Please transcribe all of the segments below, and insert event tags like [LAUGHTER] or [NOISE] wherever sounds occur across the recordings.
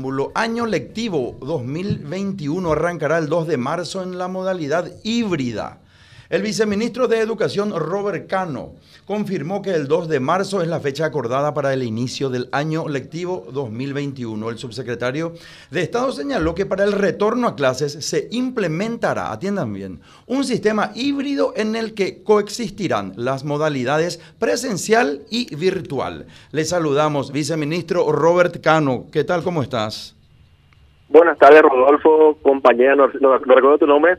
preámbulo, año lectivo 2021 arrancará el 2 de marzo en la modalidad híbrida. El viceministro de Educación, Robert Cano, confirmó que el 2 de marzo es la fecha acordada para el inicio del año lectivo 2021. El subsecretario de Estado señaló que para el retorno a clases se implementará, atiendan bien, un sistema híbrido en el que coexistirán las modalidades presencial y virtual. Le saludamos, viceministro Robert Cano. ¿Qué tal? ¿Cómo estás? Buenas tardes, Rodolfo, compañera, no, recuerdo tu nombre.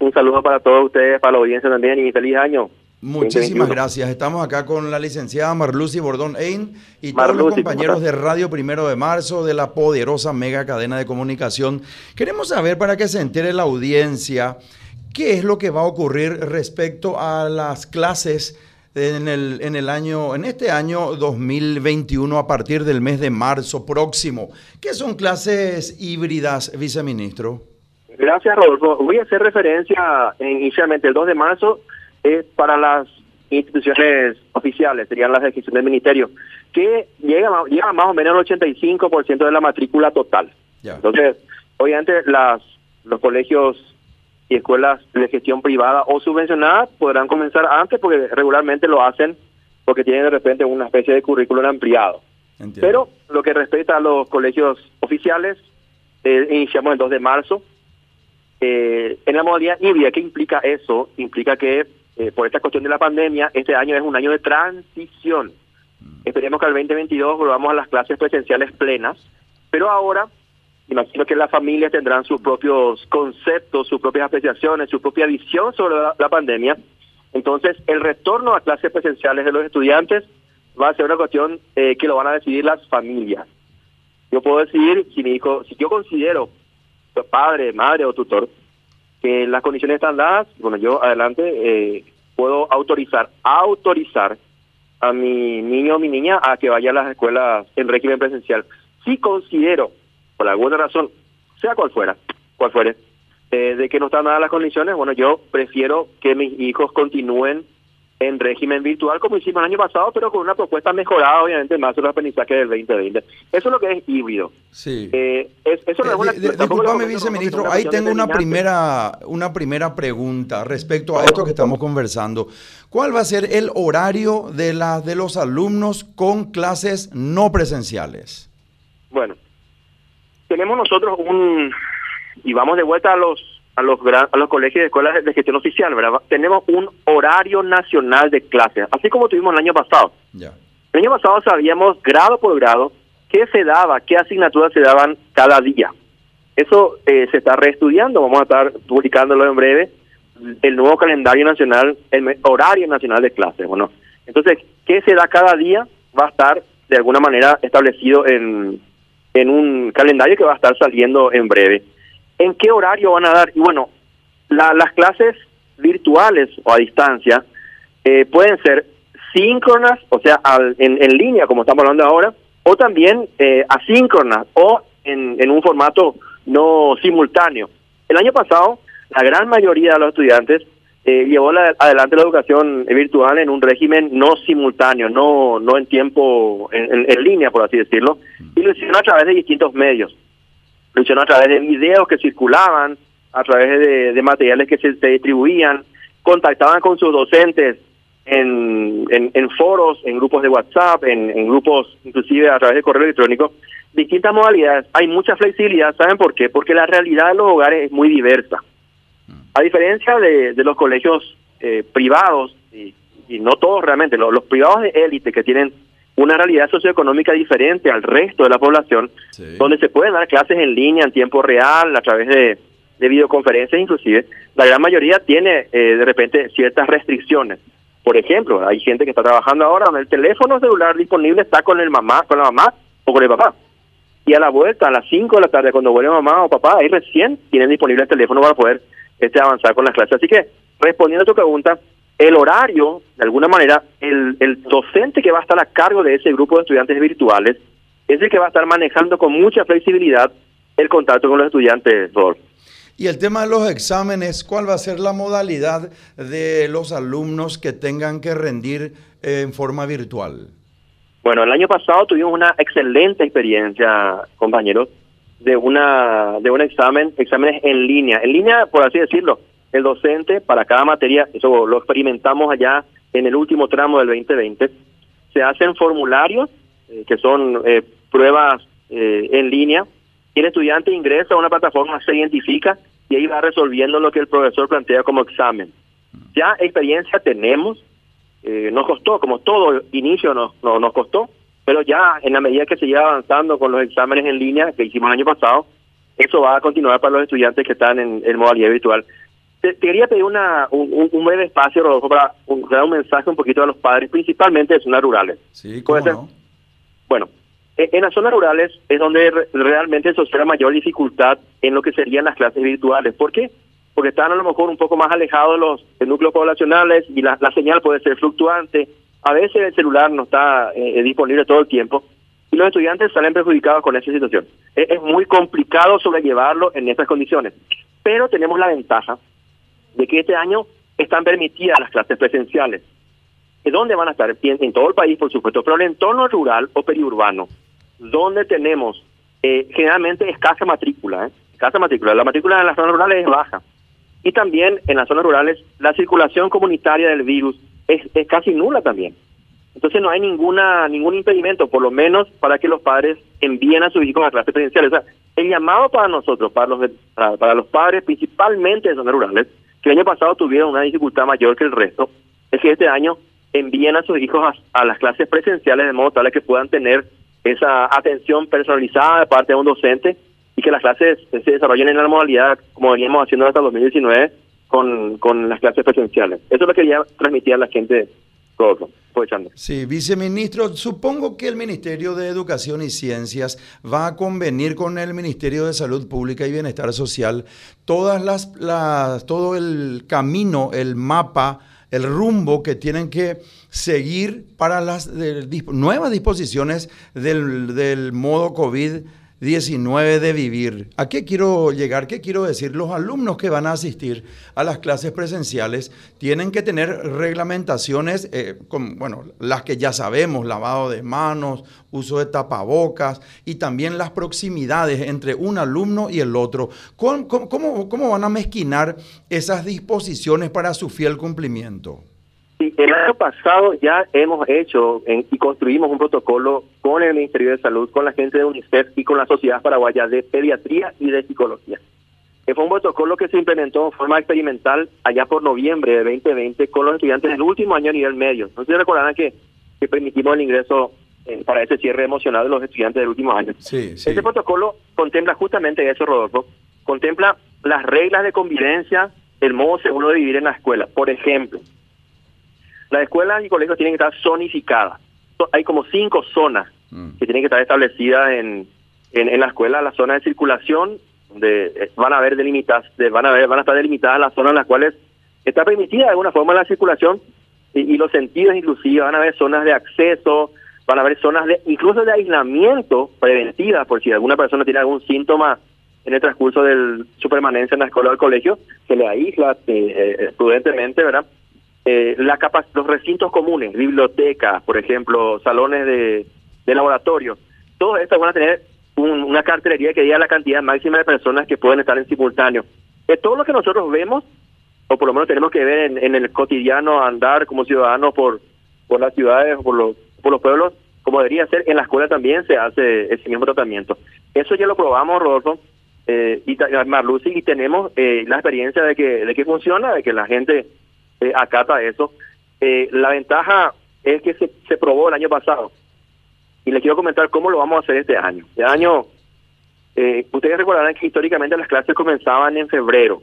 Un, saludo para todos ustedes, para la audiencia también y feliz año. Muchísimas gracias. Estamos acá con la licenciada Marlucy Bordón Ein y todos los compañeros de Radio Primero de Marzo de la poderosa mega cadena de comunicación. Queremos saber para que se entere la audiencia qué es lo que va a ocurrir respecto a las clases en el, en el año, en este año 2021 a partir del mes de marzo próximo. ¿Qué son clases híbridas, viceministro? Gracias, Rodolfo. Voy a hacer referencia inicialmente el 2 de marzo es para las instituciones oficiales, serían las de gestión del ministerio, que llega, llega más o menos al 85% de la matrícula total. Entonces, obviamente las los colegios y escuelas de gestión privada o subvencionada podrán comenzar antes porque regularmente lo hacen porque tienen de repente una especie de currículum ampliado. Pero lo que respecta a los colegios oficiales, eh, iniciamos el 2 de marzo. Eh, en la modalidad híbrida, ¿qué implica eso? Implica que eh, por esta cuestión de la pandemia, este año es un año de transición. Mm. Esperemos que al 2022 volvamos a las clases presenciales plenas, pero ahora imagino que las familias tendrán sus propios conceptos, sus propias apreciaciones, su propia visión sobre la, pandemia. Entonces, el retorno a clases presenciales de los estudiantes va a ser una cuestión eh, que lo van a decidir las familias. Yo puedo decidir si mi hijo, si yo considero padre, madre o tutor que las condiciones están dadas, bueno, yo adelante eh, puedo autorizar, autorizar a mi niño o mi niña a que vaya a las escuelas en régimen presencial. Si considero, por alguna razón, sea cual fuera, cual fuere, eh, de que no están dadas las condiciones, bueno, yo prefiero que mis hijos continúen en régimen virtual como hicimos el año pasado, pero con una propuesta mejorada, obviamente, más de los aprendizajes del 2020. Eso es lo que es híbrido. Sí. Eh, eso no es una, viceministro, ahí tengo una primera, una primera pregunta respecto a esto que estamos conversando. ¿Cuál va a ser el horario de, la, de los alumnos con clases no presenciales? Bueno, tenemos nosotros un, y vamos de vuelta a los a los, a los colegios de escuelas de gestión oficial, ¿verdad? Tenemos un horario nacional de clases, así como tuvimos el año pasado. El año pasado sabíamos grado por grado qué se daba, qué asignaturas se daban cada día. Eso eh, se está reestudiando, vamos a estar publicándolo en breve, el nuevo calendario nacional, el horario nacional de clases. Bueno, entonces, ¿qué se da cada día? Va a estar de alguna manera establecido en, en un calendario que va a estar saliendo en breve en qué horario van a dar. Y bueno, las clases virtuales o a distancia eh, pueden ser síncronas, o sea, en, línea, como estamos hablando ahora, o también eh, asíncronas o en, un formato no simultáneo. El año pasado, la gran mayoría de los estudiantes eh, llevó adelante la educación virtual en un régimen no simultáneo, no no en tiempo en, línea, por así decirlo, y lo hicieron a través de distintos medios lo hicieron a través de videos que circulaban, a través de, materiales que se, distribuían, contactaban con sus docentes en, en, foros, en grupos de WhatsApp, en, grupos inclusive a través de correo electrónico, distintas modalidades. Hay mucha flexibilidad, ¿saben por qué? Porque la realidad de los hogares es muy diversa. A diferencia de, los colegios eh, privados, y, no todos realmente, los privados de élite que tienen una realidad socioeconómica diferente al resto de la población, donde se pueden dar clases en línea en tiempo real, a través de, videoconferencias inclusive, la gran mayoría tiene eh, de repente ciertas restricciones. Por ejemplo, hay gente que está trabajando ahora donde el teléfono celular disponible está con el mamá, con la mamá o con el papá. Y a la vuelta, a las 5 de la tarde, cuando vuelve mamá o papá, ahí recién tienen disponible el teléfono para poder este, avanzar con las clases. Así que, respondiendo a tu pregunta, el horario, de alguna manera, el, docente que va a estar a cargo de ese grupo de estudiantes virtuales es el que va a estar manejando con mucha flexibilidad el contacto con los estudiantes, Y el tema de los exámenes, ¿cuál va a ser la modalidad de los alumnos que tengan que rendir en forma virtual? Bueno, el año pasado tuvimos una excelente experiencia, compañeros, de una de un examen, exámenes en línea. En línea, por así decirlo, el docente para cada materia, eso lo experimentamos allá en el último tramo del 2020, se hacen formularios eh, que son eh, pruebas eh, en línea y el estudiante ingresa a una plataforma, se identifica y ahí va resolviendo lo que el profesor plantea como examen. Ya experiencia tenemos, eh, nos costó, como todo inicio nos, nos costó, pero ya en la medida que se lleva avanzando con los exámenes en línea que hicimos el año pasado, eso va a continuar para los estudiantes que están en, en modalidad virtual. Te, quería pedir una, un, breve espacio, Rodolfo, para dar un mensaje un poquito a los padres, principalmente de zonas rurales. Sí, ¿cómo no? Bueno, e, en las zonas rurales es donde realmente se observa mayor dificultad en lo que serían las clases virtuales. ¿Por qué? porque están a lo mejor un poco más alejados los, núcleos poblacionales y la, señal puede ser fluctuante. A veces el celular no está eh, disponible todo el tiempo y los estudiantes salen perjudicados con esa situación. Es, muy complicado sobrellevarlo en estas condiciones, pero tenemos la ventaja de que este año están permitidas las clases presenciales. ¿Dónde van a estar? En, todo el país, por supuesto, pero en el entorno rural o periurbano, donde tenemos eh, generalmente escasa matrícula, ¿eh? matrícula. La matrícula en las zonas rurales es baja y también en las zonas rurales la circulación comunitaria del virus es, casi nula también. Entonces no hay ninguna ningún impedimento, por lo menos para que los padres envíen a sus hijos a clases presenciales. O el llamado para nosotros, para los, para, los padres, principalmente de zonas rurales, que el año pasado tuvieron una dificultad mayor que el resto, es que este año envíen a sus hijos a, las clases presenciales de modo tal que puedan tener esa atención personalizada de parte de un docente y que las clases se desarrollen en la modalidad como veníamos haciendo hasta el 2019 con, con las clases presenciales. Eso es lo que quería transmitir a la gente. Todo, aprovechando. Sí, viceministro, supongo que el Ministerio de Educación y Ciencias va a convenir con el Ministerio de Salud Pública y Bienestar Social todas las, las todo el camino, el mapa, el rumbo que tienen que seguir para las nuevas disposiciones del, del modo COVID 19 de vivir. ¿A qué quiero llegar? ¿Qué quiero decir? Los alumnos que van a asistir a las clases presenciales tienen que tener reglamentaciones, eh, bueno, las que ya sabemos, lavado de manos, uso de tapabocas y también las proximidades entre un alumno y el otro. ¿Cómo, van a mezquinar esas disposiciones para su fiel cumplimiento? Sí, el año pasado ya hemos hecho y construimos un protocolo con el Ministerio de Salud, con la gente de UNICEF y con la Sociedad Paraguaya de Pediatría y de Psicología. Que fue un protocolo que se implementó de forma experimental allá por noviembre de 2020 con los estudiantes del último año a nivel medio. No sé si recordarán que, que permitimos el ingreso eh, para ese cierre emocional de los estudiantes del último año. Sí, sí. Este protocolo contempla justamente eso, Rodolfo. Contempla las reglas de convivencia, el modo seguro de vivir en la escuela. Por ejemplo, las escuelas y colegios tienen que estar zonificadas. Hay como cinco zonas mm. que tienen que estar establecidas en, en, la escuela. La zona de circulación, donde eh, van a haber delimitadas, van a ver, van a estar delimitadas las zonas en las cuales está permitida de alguna forma la circulación y, los sentidos inclusive. Van a haber zonas de acceso, van a haber zonas de incluso de aislamiento preventiva por si alguna persona tiene algún síntoma en el transcurso de su permanencia en la escuela o el colegio, se le aísla eh, eh, prudentemente, ¿verdad? Eh, la los recintos comunes, bibliotecas, por ejemplo, salones de, laboratorio, todos estos van a tener una cartelería que diga la cantidad máxima de personas que pueden estar en simultáneo. De todo lo que nosotros vemos, o por lo menos tenemos que ver en, el cotidiano andar como ciudadanos por, por las ciudades o por los, por los pueblos, como debería ser, en la escuela también se hace ese mismo tratamiento. Eso ya lo probamos, Rodolfo, eh, y Marlucy, y tenemos eh, la experiencia de que, de que funciona, de que la gente eh, acata eso. Eh, la ventaja es que se, se probó el año pasado. Y les quiero comentar cómo lo vamos a hacer este año. Este año, eh, ustedes recordarán que históricamente las clases comenzaban en febrero.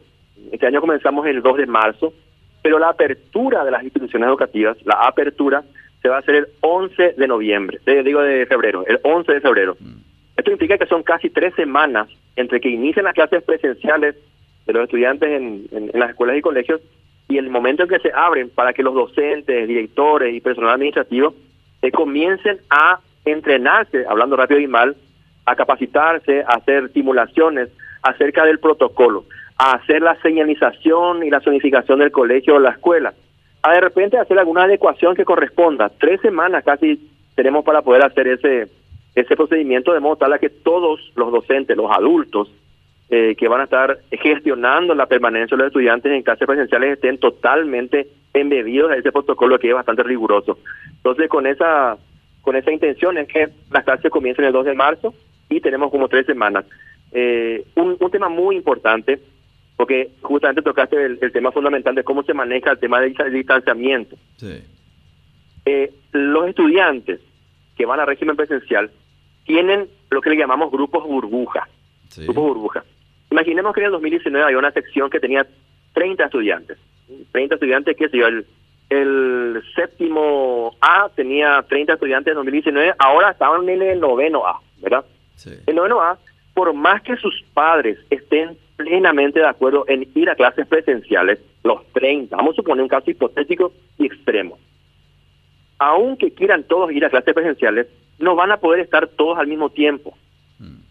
Este año comenzamos el 2 de marzo, pero la apertura de las instituciones educativas, la apertura, se va a hacer el 11 de noviembre, digo de febrero, el 11 de febrero. Mm. Esto implica que son casi tres semanas entre que inician las clases presenciales de los estudiantes en, en las escuelas y colegios y el momento en que se abren para que los docentes, directores y personal administrativo se comiencen a entrenarse, hablando rápido y mal, a capacitarse, a hacer simulaciones acerca del protocolo, a hacer la señalización y la zonificación del colegio o la escuela, a de repente hacer alguna adecuación que corresponda. Tres semanas casi tenemos para poder hacer ese ese procedimiento de modo tal que todos los docentes, los adultos eh, que van a estar gestionando la permanencia de los estudiantes en clases presenciales estén totalmente embebidos en ese protocolo que es bastante riguroso. Entonces, con esa con esa intención es que las clases comiencen el 2 de marzo y tenemos como tres semanas. Eh, un, un tema muy importante, porque justamente tocaste el, el, tema fundamental de cómo se maneja el tema del distanciamiento. Sí. Eh, los estudiantes que van a régimen presencial tienen lo que le llamamos grupos burbuja. Sí. Grupos burbuja. Imaginemos que en el 2019 había una sección que tenía 30 estudiantes. 30 estudiantes, qué sé yo, el, el séptimo A tenía 30 estudiantes en 2019, ahora estaban en el noveno A, ¿verdad? Sí. El noveno A, por más que sus padres estén plenamente de acuerdo en ir a clases presenciales, los 30, vamos a suponer un caso hipotético y extremo, aunque quieran todos ir a clases presenciales, no van a poder estar todos al mismo tiempo.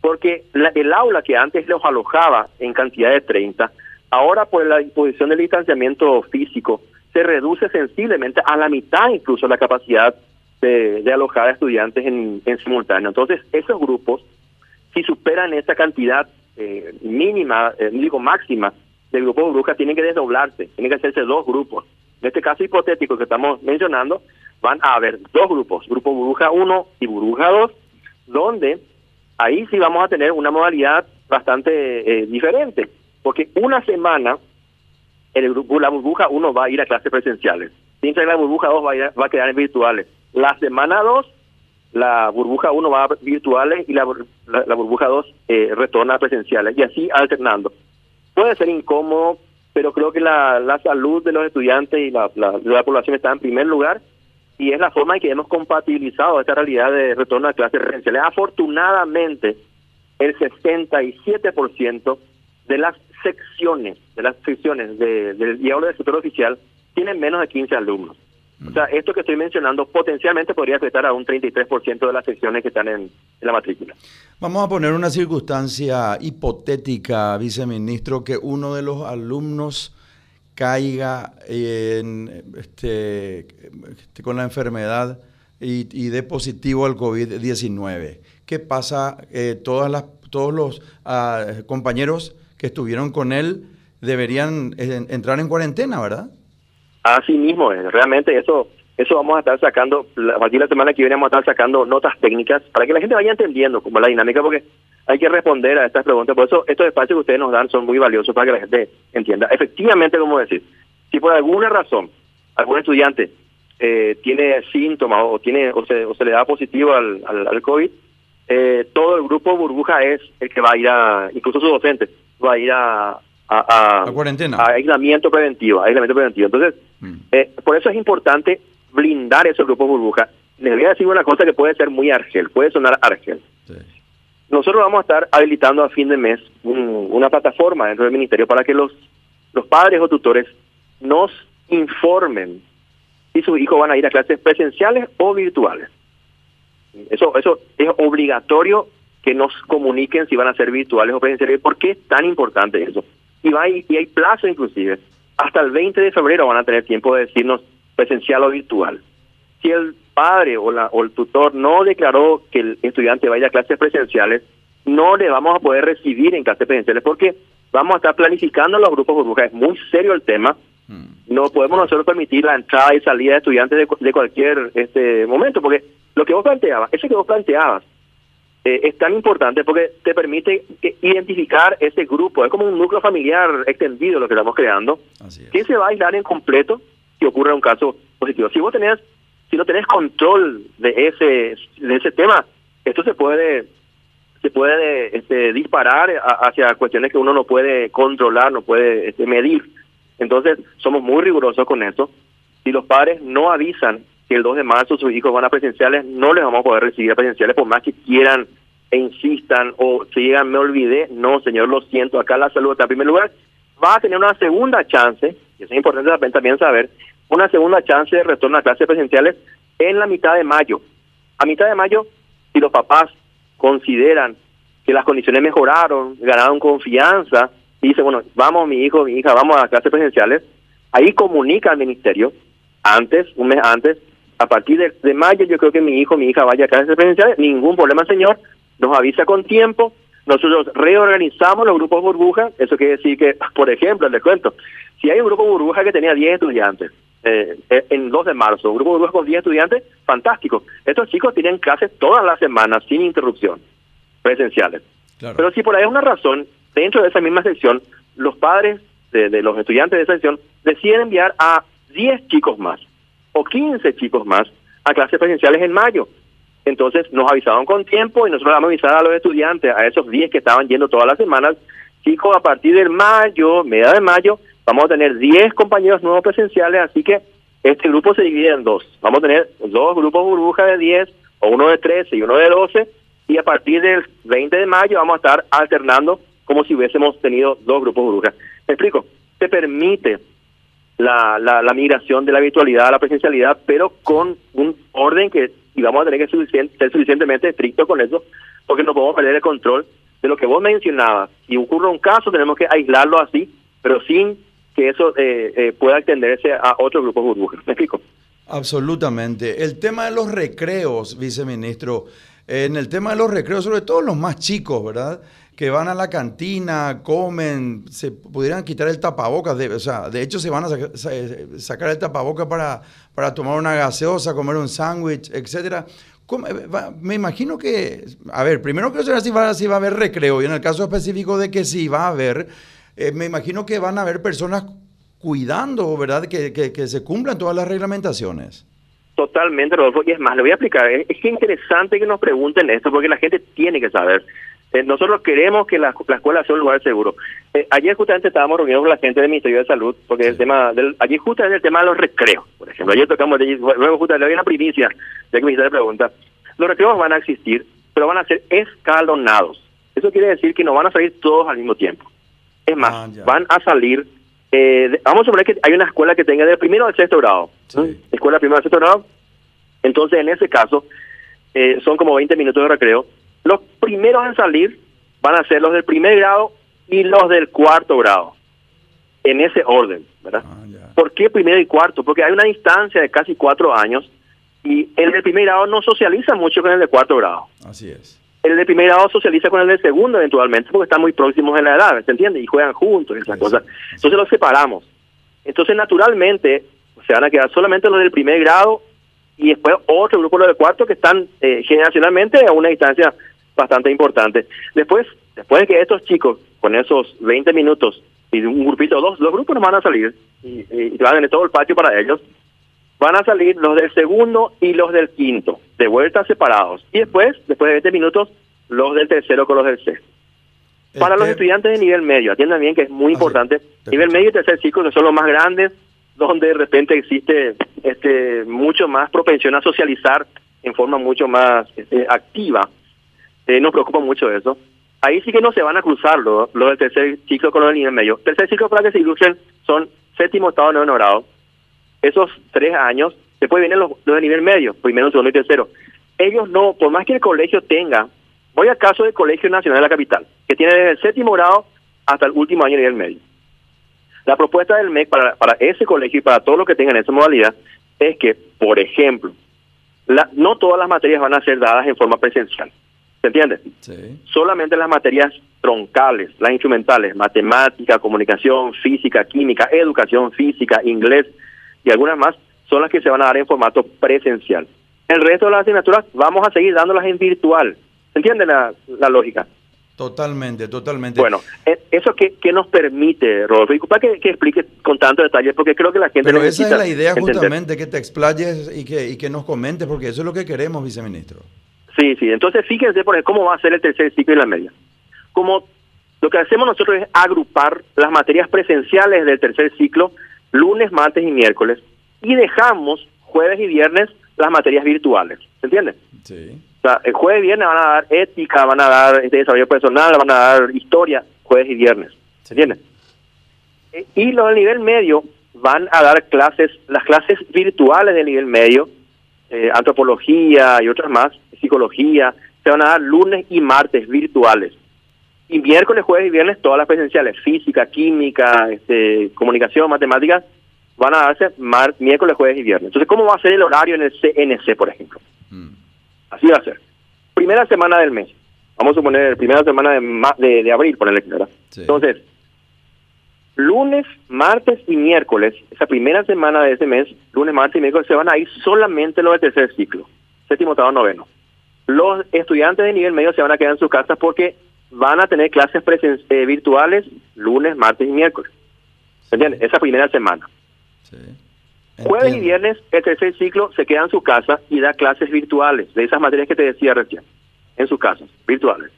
Porque la, el aula que antes los alojaba en cantidad de 30, ahora por la imposición del distanciamiento físico, se reduce sensiblemente a la mitad incluso la capacidad de, de alojar a estudiantes en, en, simultáneo. Entonces, esos grupos, si superan esa cantidad eh, mínima, eh, digo máxima, del grupo de burbuja, tienen que desdoblarse, tienen que hacerse dos grupos. En este caso hipotético que estamos mencionando, van a haber dos grupos, grupo burbuja 1 y burbuja 2, donde ahí sí vamos a tener una modalidad bastante eh, diferente, porque una semana el grupo, la burbuja 1 va a ir a clases presenciales, mientras la burbuja 2 va a, quedar en virtuales. La semana 2, la burbuja 1 va a virtuales y la, la, la burbuja 2 eh, retorna a presenciales, y así alternando. Puede ser incómodo, pero creo que la, la salud de los estudiantes y la, la, la población está en primer lugar y es la forma en que hemos compatibilizado esta realidad de retorno a clases presenciales. Afortunadamente, el 67% de las secciones, de las secciones de, del diablo del sector oficial tienen menos de 15 alumnos. O sea, esto que estoy mencionando potencialmente podría afectar a un 33% de las secciones que están en, la matrícula. Vamos a poner una circunstancia hipotética, viceministro, que uno de los alumnos caiga en, este, este, con la enfermedad y, y dé positivo al COVID-19. ¿Qué pasa? Eh, todas las, todos los uh, compañeros que estuvieron con él deberían eh, entrar en cuarentena, ¿verdad? Así mismo, eh, realmente eso eso vamos a estar sacando, a partir de la semana que viene vamos a estar sacando notas técnicas para que la gente vaya entendiendo cómo la dinámica, porque hay que responder a estas preguntas. Por eso estos espacios que ustedes nos dan son muy valiosos para que la gente entienda. Efectivamente, como decir, si por alguna razón algún estudiante eh, tiene síntomas o tiene o se, o se le da positivo al, al, al COVID, eh, todo el grupo burbuja es el que va a ir a, incluso su docente, va a ir a, a, cuarentena. A aislamiento preventivo, aislamiento preventivo. Entonces, mm. eh, por eso es importante blindar esos grupos burbuja. Les voy a decir una cosa que puede ser muy argel, puede sonar argel. Sí. Nosotros vamos a estar habilitando a fin de mes un, una plataforma dentro del ministerio para que los, los padres o tutores nos informen si sus hijos van a ir a clases presenciales o virtuales. Eso, eso es obligatorio que nos comuniquen si van a ser virtuales o presenciales. ¿Por qué es tan importante eso? Y, va, y hay plazo inclusive. Hasta el 20 de febrero van a tener tiempo de decirnos presencial o virtual. Si el padre o, la, o el tutor no declaró que el estudiante vaya a clases presenciales, no le vamos a poder recibir en clases presenciales porque vamos a estar planificando los grupos burbujas. Es muy serio el tema. No podemos nosotros permitir la entrada y salida de estudiantes de, de cualquier este momento, porque lo que vos planteabas, eso que vos planteabas, eh, es tan importante porque te permite identificar ese grupo, es como un núcleo familiar extendido lo que estamos creando, que se va a aislar en completo si ocurre un caso positivo. Si vos tenés, no tenés control de ese, de ese tema, esto se puede se puede este, disparar hacia cuestiones que uno no puede controlar, no puede este, medir. Entonces, somos muy rigurosos con eso. Si los padres no avisan que el 2 de marzo sus hijos van a presenciales, no les vamos a poder recibir a presenciales por más que quieran e insistan o se llegan, me olvidé, no, señor, lo siento, acá la salud está en primer lugar, va a tener una segunda chance, y es importante también saber, una segunda chance de retorno a clases presenciales en la mitad de mayo. A mitad de mayo, si los papás consideran que las condiciones mejoraron, ganaron confianza, y dicen, bueno, vamos mi hijo, mi hija, vamos a clases presenciales, ahí comunica al ministerio, antes, un mes antes, a partir de, de mayo yo creo que mi hijo, mi hija vaya a clases presenciales, ningún problema, señor, nos avisa con tiempo, nosotros reorganizamos los grupos burbuja, eso quiere decir que, [LAUGHS] por ejemplo, les cuento, si hay un grupo burbuja que tenía 10 estudiantes, eh, en 2 de marzo, un grupo burbuja con 10 estudiantes, fantástico. Estos chicos tienen clases todas las semanas sin interrupción, presenciales. Pero si por ahí hay una razón, dentro de esa misma sección, los padres de, de los estudiantes de esa sección deciden enviar a 10 chicos más o 15 chicos más a clases presenciales en mayo. Entonces nos avisaron con tiempo y nosotros vamos a avisar a los estudiantes, a esos 10 que estaban yendo todas las semanas, chicos, a partir del mayo, media de mayo, vamos a tener 10 compañeros nuevos presenciales, así que este grupo se divide en dos. Vamos a tener dos grupos burbuja de 10, o uno de 13 y uno de 12, y a partir del 20 de mayo vamos a estar alternando como si hubiésemos tenido dos grupos burbuja. ¿Me explico? Te permite la, la, la migración de la virtualidad a la presencialidad, pero con un orden que y vamos a tener que ser suficientemente estrictos con eso, porque no podemos perder el control de lo que vos mencionabas. Si ocurre un caso, tenemos que aislarlo así, pero sin que eso eh, eh, pueda extenderse a otro grupo burbujas. ¿Me explico? Absolutamente. El tema de los recreos, viceministro, en el tema de los recreos, sobre todo los más chicos, ¿verdad? que van a la cantina, comen, se pudieran quitar el tapabocas, o sea, de hecho se van a sacar el tapabocas para, para tomar una gaseosa, comer un sándwich, etcétera. Eh, me imagino que, a ver, primero quiero saber si si va a haber recreo y en el caso específico de que sí va a haber, eh, me imagino que van a haber personas cuidando, ¿verdad? Que, que, se cumplan todas las reglamentaciones. Totalmente, Rodolfo. Y es más, le voy a explicar. Es, es interesante que nos pregunten esto porque la gente tiene que saber. Eh, nosotros queremos que la, escuela sea un lugar seguro. Eh, ayer justamente estábamos reunidos con la gente del Ministerio de Salud, porque el tema del, allí justamente el tema de los recreos, por ejemplo. Ayer tocamos, luego justamente, había una primicia, ya que me hiciste pregunta. Los recreos van a existir, pero van a ser escalonados. Eso quiere decir que no van a salir todos al mismo tiempo. Es más, ah, van a salir, eh, vamos a suponer que hay una escuela que tenga de primero al sexto grado. Escuela primero al sexto grado. Entonces, en ese caso, son como 20 minutos de recreo los primeros en salir van a ser los del primer grado y los del cuarto grado, en ese orden, ¿verdad? Ah, ¿Por qué primero y cuarto? Porque hay una distancia de casi cuatro años y el del primer grado no socializa mucho con el de cuarto grado. Así es. El de primer grado socializa con el de segundo eventualmente porque están muy próximos en la edad, ¿se entiende? Y juegan juntos y esas cosas. Entonces los separamos. Entonces naturalmente se van a quedar solamente los del primer grado y después otro grupo los de cuarto que están eh, generacionalmente a una distancia bastante importante. Después, después de que estos chicos, con esos 20 minutos y un grupito, dos, dos grupos nos van a salir y, y van en todo el patio para ellos, van a salir los del segundo y los del quinto, de vuelta separados. Y después, después de 20 minutos, los del tercero con los del sexto. Para los estudiantes de nivel medio, atiendan bien que es muy importante, nivel medio y tercer ciclo, que son los más grandes, donde de repente existe este mucho más propensión a socializar en forma mucho más este, activa eh, nos preocupa mucho eso. Ahí sí que no se van a cruzar los lo del tercer ciclo con los del nivel medio. Tercer ciclo para que se ilustren son séptimo, octavo, noveno grado. Esos tres años, después vienen los, los de nivel medio, primero, segundo y tercero. Ellos no, por más que el colegio tenga, voy al caso del Colegio Nacional de la Capital, que tiene desde el séptimo grado hasta el último año de nivel medio. La propuesta del MEC para, para ese colegio y para todos los que tengan esa modalidad es que, por ejemplo, la, no todas las materias van a ser dadas en forma presencial. ¿Se entiende? Sí. Solamente las materias troncales, las instrumentales, matemática, comunicación, física, química, educación física, inglés y algunas más, son las que se van a dar en formato presencial. El resto de las asignaturas vamos a seguir dándolas en virtual. ¿Se entiende la, lógica? Totalmente, totalmente. Bueno, e, ¿eso qué, qué nos permite, Rodolfo? Y para que, que explique con tanto detalle, porque creo que la gente Pero esa es la idea justamente, que te explayes y que, y que nos comentes, porque eso es lo que queremos, viceministro. Sí, sí. Entonces, fíjense por cómo va a ser el tercer ciclo y la media. Como lo que hacemos nosotros es agrupar las materias presenciales del tercer ciclo lunes, martes y miércoles y dejamos jueves y viernes las materias virtuales. ¿Se entiende? Sí. O sea, el jueves y viernes van a dar ética, van a dar este, desarrollo personal, van a dar historia, jueves y viernes. ¿Se entiende? Eh, y los del nivel medio van a dar clases, las clases virtuales del nivel medio, eh, antropología y otras más, psicología, se van a dar lunes y martes virtuales. Y miércoles, jueves y viernes todas las presenciales, física, química, este, comunicación, matemáticas, van a darse mar, miércoles, jueves y viernes. Entonces, ¿cómo va a ser el horario en el CNC, por ejemplo? Mm. Así va a ser. Primera semana del mes. Vamos a suponer primera semana de, de, abril, ponerle ¿verdad? Entonces, lunes, martes y miércoles, esa primera semana de ese mes, lunes, martes y miércoles, se van a ir solamente los del tercer ciclo, séptimo, octavo, noveno. Los estudiantes de nivel medio se van a quedar en sus casas porque van a tener clases eh, virtuales lunes, martes y miércoles. ¿Entiendes? Esa primera semana. Jueves y viernes, el tercer ciclo se queda en su casa y da clases virtuales de esas materias que te decía recién, en sus casas, virtuales.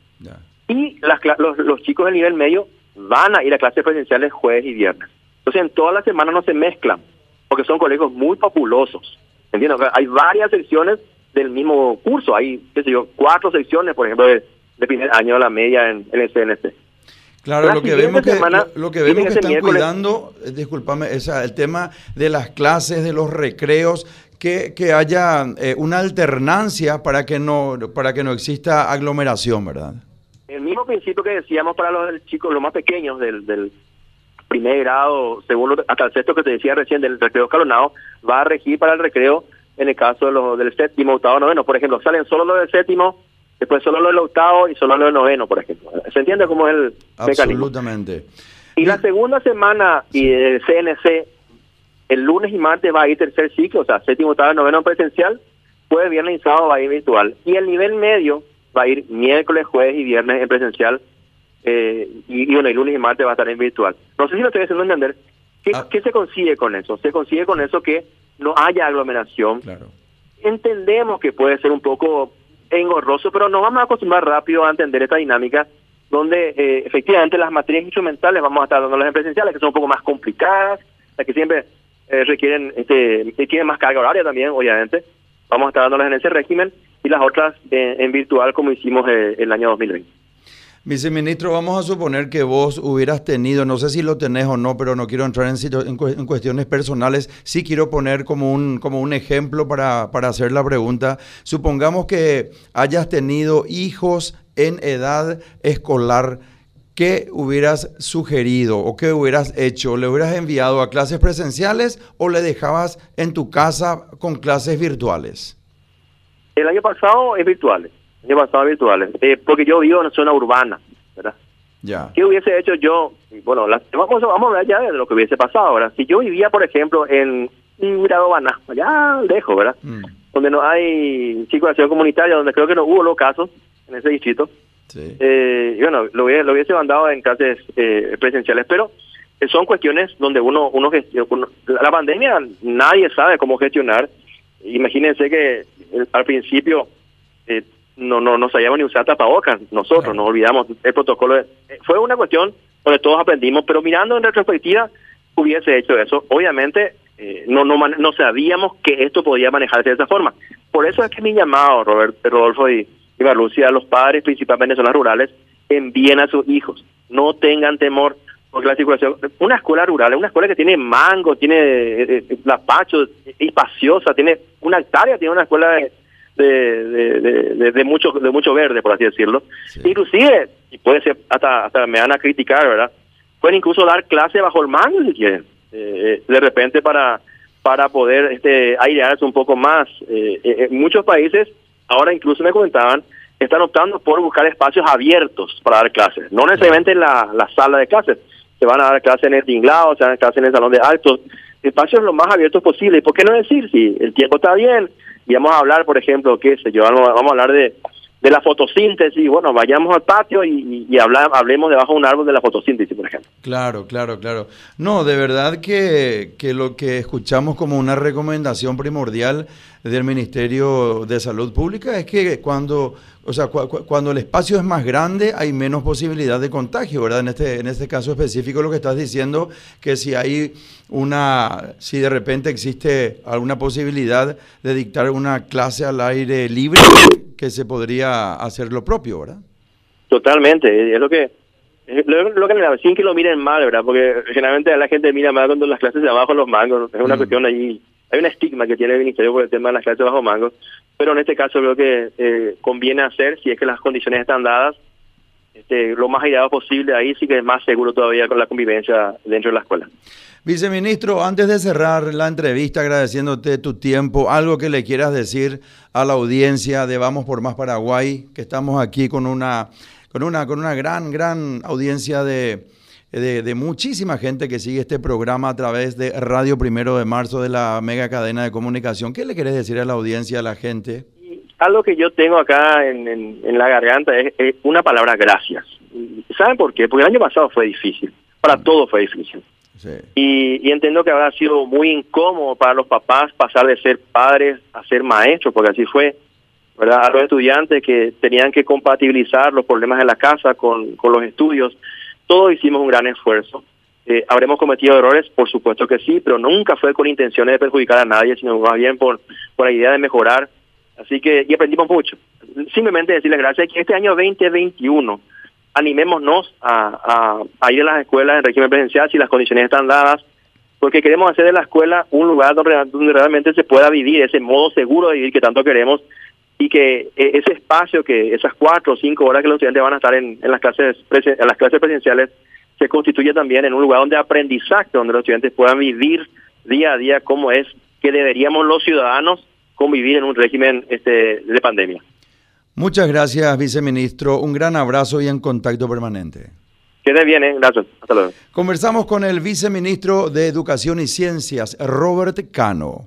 Y las, los, los chicos del nivel medio van a ir a clases presenciales jueves y viernes. Entonces, en todas las semanas no se mezclan, porque son colegios muy populosos. ¿Entiendes? hay varias secciones del mismo curso. Hay, qué sé yo, cuatro secciones, por ejemplo, de, primer año de la media en, el CNC. Claro, lo que, vemos que, lo, que vemos que están cuidando, eh, discúlpame, el tema de las clases, de los recreos, que, que haya eh, una alternancia para que no para que no exista aglomeración, ¿verdad? El mismo principio que decíamos para los chicos, los más pequeños del, del primer grado, segundo, hasta el sexto que te decía recién del recreo escalonado, va a regir para el recreo en el caso de los del séptimo, octavo, noveno. Por ejemplo, salen solo los del séptimo, después solo los del octavo y solo los del noveno, por ejemplo. ¿Se entiende cómo es el Absolutamente. Y la segunda semana y el CNC, el lunes y martes va a ir tercer ciclo, o sea, séptimo, octavo, noveno presencial, jueves, viernes y sábado va a ir virtual. Y el nivel medio va a ir miércoles, jueves y viernes en presencial. Eh, y, bueno, el lunes y martes va a estar en virtual. No sé si lo estoy haciendo entender. ¿Qué, ah. ¿Qué se consigue con eso? Se consigue con eso que no haya aglomeración. Entendemos que puede ser un poco engorroso, pero nos vamos a acostumbrar rápido a entender esta dinámica donde eh, efectivamente las materias instrumentales vamos a estar dándolas en presenciales, que son un poco más complicadas, las que siempre eh, requieren, este, tienen más carga horaria también, obviamente. Vamos a estar dándolas en ese régimen y las otras eh, en virtual como hicimos el año 2020. Viceministro, vamos a suponer que vos hubieras tenido, no sé si lo tenés o no, pero no quiero entrar en, en, cuestiones personales, sí quiero poner como un, como un ejemplo para, para hacer la pregunta. Supongamos que hayas tenido hijos en edad escolar. ¿Qué hubieras sugerido o qué hubieras hecho? ¿Le hubieras enviado a clases presenciales o le dejabas en tu casa con clases virtuales? El año pasado es virtuales pasado virtuales, eh, porque yo vivo en zona urbana, ¿verdad? Ya. ¿Qué hubiese hecho yo? Bueno, vamos, vamos a hablar ya de lo que hubiese pasado ahora. Si yo vivía, por ejemplo, en grado allá lejos, ¿verdad? Mm. Donde no hay circulación comunitaria, donde creo que no hubo los casos en ese distrito. Sí. Eh, y bueno, lo hubiese, lo hubiese mandado en clases eh, presenciales, pero son cuestiones donde uno, uno, uno, la pandemia nadie sabe cómo gestionar. Imagínense que al principio eh, no, no, no sabíamos ni usar tapabocas, nosotros nos olvidamos el protocolo. Fue una cuestión donde todos aprendimos, pero mirando en retrospectiva, hubiese hecho eso. Obviamente, eh, no, no, no sabíamos que esto podía manejarse de esa forma. Por eso es que mi llamado, Roberto, Rodolfo y, y a los padres, principalmente en zonas rurales, envíen a sus hijos. No tengan temor por la circulación. Una escuela rural, una escuela que tiene mango, tiene eh, eh, espaciosa, tiene una hectárea, tiene una escuela de de, de, mucho de mucho verde, por así decirlo. Inclusive, y puede ser, hasta, hasta me van a criticar, ¿verdad? Pueden incluso dar clase bajo el mango si quieren, eh, de repente para para poder este airearse un poco más. Eh, eh, muchos países, ahora incluso me comentaban, están optando por buscar espacios abiertos para dar clases, no necesariamente en la, la sala de clases, se van a dar clases en el tinglado, se van a dar clases en el salón de altos, espacios lo más abiertos posible. ¿Y por qué no decir si el tiempo está bien? Y vamos a hablar, por ejemplo, qué sé yo, vamos, a hablar de, de la fotosíntesis, bueno, vayamos al patio y, y, hablemos debajo de un árbol de la fotosíntesis, por ejemplo. Claro, claro, claro. No, de verdad que, que lo que escuchamos como una recomendación primordial del Ministerio de Salud Pública es que cuando, o sea, cuando el espacio es más grande hay menos posibilidad de contagio, ¿verdad? En este, en este caso específico lo que estás diciendo, que si hay una, si de repente existe alguna posibilidad de dictar una clase al aire libre, que se podría hacer lo propio, ¿verdad? Totalmente, es lo que lo, lo que sin que lo miren mal, ¿verdad? Porque generalmente la gente mira mal cuando las clases de abajo los mangos, es una mm. cuestión ahí hay un estigma que tiene el ministerio por el tema de las clases bajo mango, pero en este caso creo que eh, conviene hacer, si es que las condiciones están dadas, este, lo más aireado posible, ahí sí que es más seguro todavía con la convivencia dentro de la escuela. Viceministro, antes de cerrar la entrevista, agradeciéndote tu tiempo, algo que le quieras decir a la audiencia de Vamos por Más Paraguay, que estamos aquí con una, con una, con una gran, gran audiencia de, de, muchísima gente que sigue este programa a través de Radio Primero de Marzo de la mega cadena de comunicación. ¿Qué le querés decir a la audiencia, a la gente? Algo que yo tengo acá en, en, la garganta es, es, una palabra gracias. ¿Saben por qué? Porque el año pasado fue difícil. Para mm. todos fue difícil. Y, entiendo que habrá sido muy incómodo para los papás pasar de ser padres a ser maestros, porque así fue, ¿verdad? A los estudiantes que tenían que compatibilizar los problemas de la casa con, con los estudios. Todos hicimos un gran esfuerzo. Eh, ¿Habremos cometido errores? Por supuesto que sí, pero nunca fue con intenciones de perjudicar a nadie, sino más bien por, por la idea de mejorar. Así que, y aprendimos mucho. Simplemente decirles gracias que este año 2021 animémonos a, ir a las escuelas en régimen presencial si las condiciones están dadas, porque queremos hacer de la escuela un lugar donde, realmente se pueda vivir ese modo seguro de vivir que tanto queremos y que e, ese espacio, que esas cuatro o cinco horas que los estudiantes van a estar en, las clases en las clases presenciales se constituye también en un lugar donde aprendizaje, donde los estudiantes puedan vivir día a día cómo es que deberíamos los ciudadanos convivir en un régimen este, de pandemia. Muchas gracias, viceministro. Un gran abrazo y en contacto permanente. Quede bien, ¿eh? gracias. Hasta luego. Conversamos con el viceministro de Educación y Ciencias, Robert Cano.